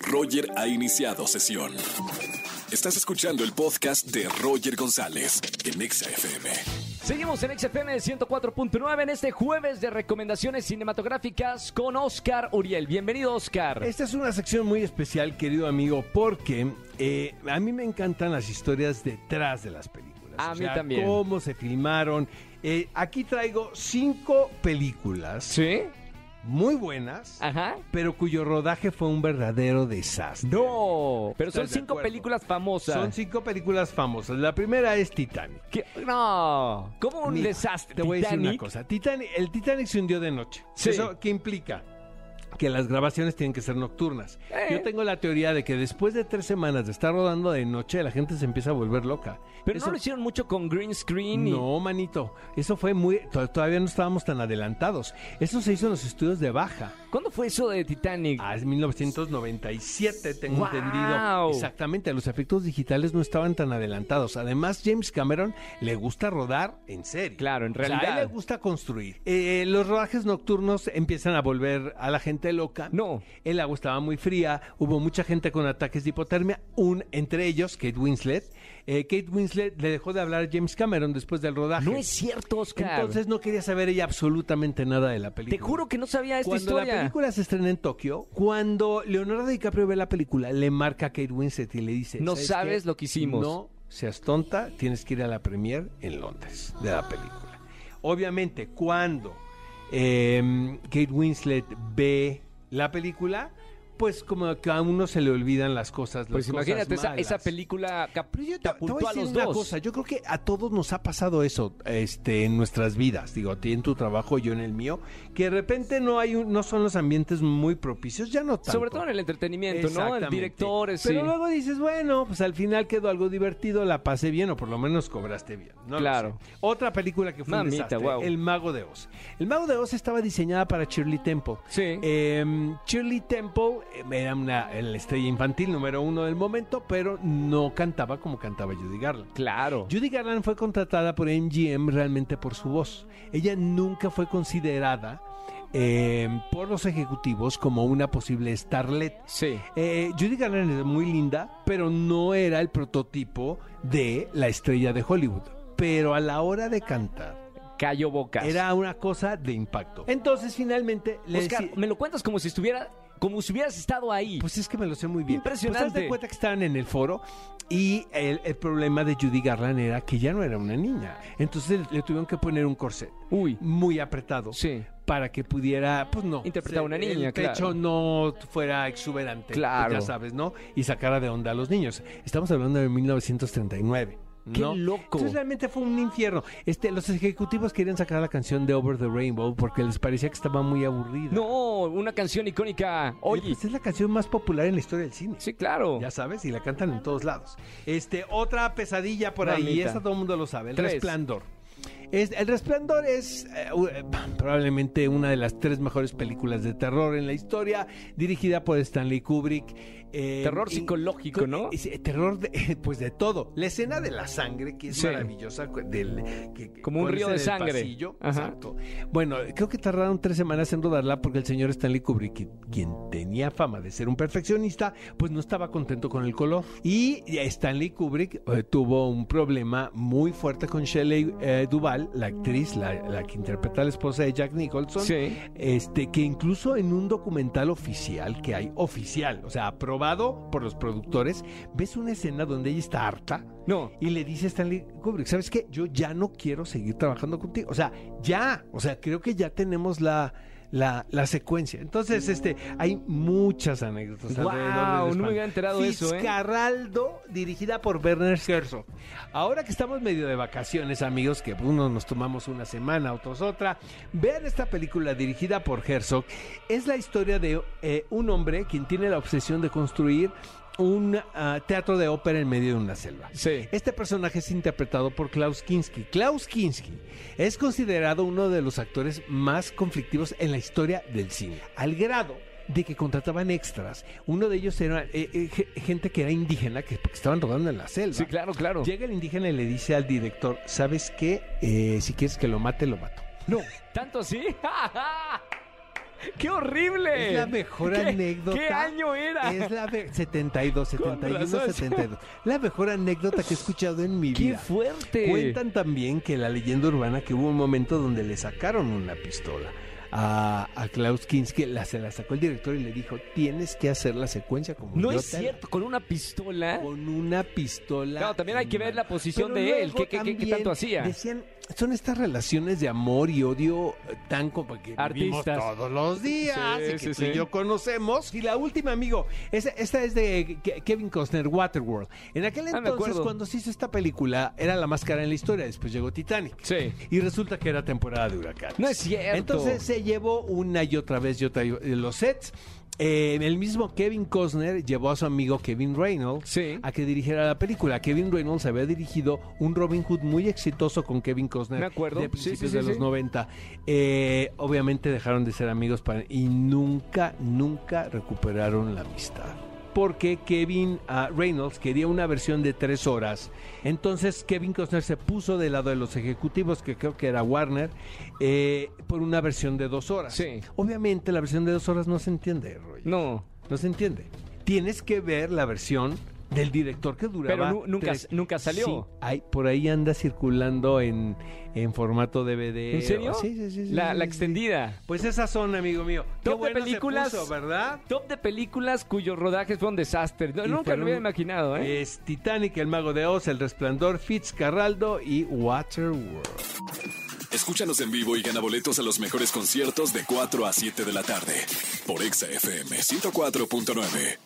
Roger ha iniciado sesión. Estás escuchando el podcast de Roger González en Exa FM. Seguimos en XFM 104.9 en este jueves de recomendaciones cinematográficas con Oscar Uriel. Bienvenido, Oscar. Esta es una sección muy especial, querido amigo, porque eh, a mí me encantan las historias detrás de las películas. A O mí sea, también. Cómo se filmaron. Eh, aquí traigo cinco películas ¿Sí? Muy buenas, Ajá. pero cuyo rodaje fue un verdadero desastre. No, pero son ¿Estás de cinco acuerdo? películas famosas. Son cinco películas famosas. La primera es Titanic. ¿Qué? No, ¿cómo un Mira, desastre? Te voy a decir una cosa. Titanic, el Titanic se hundió de noche. Sí. ¿Eso qué implica? Que las grabaciones tienen que ser nocturnas. Eh. Yo tengo la teoría de que después de tres semanas de estar rodando de noche, la gente se empieza a volver loca. Pero Eso- no lo hicieron mucho con green screen. y- No, manito. Eso fue muy. to- Todavía no estábamos tan adelantados. Eso se hizo en los estudios de baja. ¿Cuándo fue eso de Titanic? Ah, es 1997, tengo ¡Guau! entendido. Exactamente, los efectos digitales no estaban tan adelantados. Además, James Cameron le gusta rodar en serio. Claro, en O sea, a realidad. él le gusta construir. Eh, los rodajes nocturnos empiezan a volver a la gente loca. No. El agua estaba muy fría, hubo mucha gente con ataques de hipotermia, un, entre ellos Kate Winslet. Eh, Kate Winslet le dejó de hablar a James Cameron después del rodaje. No es cierto, Oscar. Entonces no quería saber ella absolutamente nada de la película. Te juro que no sabía esta Cuando la historia. película se estrena en Tokio, cuando Leonardo DiCaprio ve la película, le marca a Kate Winslet y le dice: No sabes lo que hicimos". No seas tonta, tienes que ir a la premier en Londres de la película. Obviamente, cuando eh, Kate Winslet ve la película, pues como que a uno se le olvidan las cosas. Pues las cosas imagínate esa, película yo te, te voy catapultó a a los una dos. cosa, yo creo que a todos nos ha pasado eso este, en nuestras vidas, digo, a ti en tu trabajo, yo en el mío, que de repente no hay un- no son los ambientes muy propicios, ya no tanto. Sobre todo en el entretenimiento, ¿no? El Exactamente. directores, Pero sí. luego dices, bueno, pues al final quedó algo divertido, la pasé bien o por lo menos cobraste bien. No Claro. Otra película que fue un Mamita, desastre, guau. El Mago de Oz. El Mago de Oz estaba diseñada para Shirley Temple. Sí. Eh, Shirley Temple era una la estrella infantil número uno del momento, pero no cantaba como cantaba Judy Garland. Claro. Judy Garland fue contratada por MGM realmente por su voz. Ella nunca fue considerada eh, por los ejecutivos como una posible starlet. Sí. Eh, Judy Garland es muy linda, pero no era el prototipo de la estrella de Hollywood. Pero a la hora de cantar, Cayó bocas. era una cosa de impacto. Entonces, finalmente, le Oscar, me lo cuentas como si estuviera, como si hubieras estado ahí. Pues es que me lo sé muy bien. Impresionante. Pues de cuenta que estaban en el foro y el, el problema de Judy Garland era que ya no era una niña. Entonces le tuvieron que poner un corset Uy. muy apretado. Sí. Para que pudiera, pues no. Interpretar a una niña, El claro. no fuera exuberante. Claro. Ya sabes, ¿no? Y sacara de onda a los niños. Estamos hablando de 1939. ¡Qué ¿no? loco! Entonces realmente fue un infierno. Este, los ejecutivos querían sacar la canción de Over the Rainbow porque les parecía que estaba muy aburrida. No, una canción icónica. Oye, pues es la canción más popular en la historia del cine. Sí, claro. Ya sabes, y la cantan en todos lados. Este, otra pesadilla por ahí, y esta todo el mundo lo sabe, el Tres. resplandor. Es, el Resplandor es eh, eh, probablemente una de las tres mejores películas de terror en la historia, dirigida por Stanley Kubrick. eh, Terror y- psicológico, ¿no? es, terror, de, pues de todo. La escena de la sangre, que es Sí. maravillosa. Del, que- Como un río de sangre. Exacto. Bueno, creo que tardaron tres semanas en rodarla porque el señor Stanley Kubrick, qui- quien tenía fama de ser un perfeccionista, pues no estaba contento con el color. Y Stanley Kubrick eh, tuvo un problema muy fuerte con Shelley eh, La actriz, la, la que interpreta a la esposa de Jack Nicholson. Sí. Este, que incluso en un documental oficial que hay, oficial, o sea, aprobado por los productores, ves una escena donde ella está harta No. y le dice a Stanley Kubrick, ¿sabes qué? Yo ya no quiero seguir trabajando contigo. O sea, ya, o sea, creo que ya tenemos la, la, la secuencia. Entonces, este, hay muchas anécdotas. Alrededor del no me había enterado de eso, ¿eh? Dirigida por Werner Herzog. Ahora que estamos medio de vacaciones, amigos, que unos nos tomamos una semana, otros otra, vean esta película dirigida por Herzog. Es la historia de eh, un hombre quien tiene la obsesión de construir un ah, teatro de ópera en medio de una selva. Sí. Este personaje es interpretado por Klaus Kinski. Klaus Kinski es considerado uno de los actores más conflictivos en la historia del cine, al grado de que contrataban extras. Uno de ellos era eh, eh, ge- gente que era indígena, que, que estaban rodando en la selva. Sí, claro, claro. Llega el indígena y le dice al director, ¿sabes qué? Eh, si quieres que lo mate, lo mato. No, ¿tanto así? ¡Qué horrible! Es la mejor ¿Qué- anécdota. ¿Qué año era? Es la ve- 72, Con 71, razón. 72. La mejor anécdota que he escuchado en mi ¡Qué vida. fuerte! Cuentan también que la leyenda urbana que hubo un momento donde le sacaron una pistola a, a Klaus Kinski, la, se la sacó el director y le dijo, tienes que hacer la secuencia como No yo es te la-". cierto, con una pistola. Con una pistola. Claro, también hay que ver la posición de él, ¿qué- qué- qué- qué tanto hacía? Decían, son estas relaciones de amor y odio eh, tan como que vivimos todos los días Sí, y que sí, tú sí. y yo conocemos. Y la última, amigo, esa- esta es de Ke- Kevin Costner, Waterworld. En aquel Ah, entonces, cuando se hizo esta película, era la más cara en la historia. Después llegó Titanic. Sí. Y resulta que era temporada de huracanes. No es cierto. Entonces se llevó una y otra vez y otra y- los sets. Eh, el mismo Kevin Costner llevó a su amigo Kevin Reynolds Sí. a que dirigiera la película. Kevin Reynolds había dirigido un Robin Hood muy exitoso con Kevin Costner Me acuerdo. de principios sí, sí, de los sí. 90. Eh, obviamente dejaron de ser amigos para- y nunca, nunca recuperaron la amistad. Porque Kevin ah, Reynolds quería una versión de tres horas. Entonces Kevin Costner se puso del lado de los ejecutivos, que creo que era Warner, eh, por una versión de dos horas. Sí. Obviamente la versión de dos horas no se entiende, Roy. No. No se entiende. Tienes que ver la versión del director que duraba. Pero nu- nunca- nunca salió. Sí, hay, por ahí anda circulando en, en formato DVD. ¿En serio? Sí, sí, sí. sí, La, sí, la sí. extendida. Pues esas son, amigo mío. Qué Top de películas. puso, ¿verdad? Top de películas cuyos rodajes fueron desastres. No, Y nunca fueron- lo hubiera imaginado, ¿eh? Es Titanic, El Mago de Oz, El Resplandor, Fitzcarraldo y Waterworld. Escúchanos en vivo y gana boletos a los mejores conciertos de 4 a 7 de la tarde por Exa FM 104.9.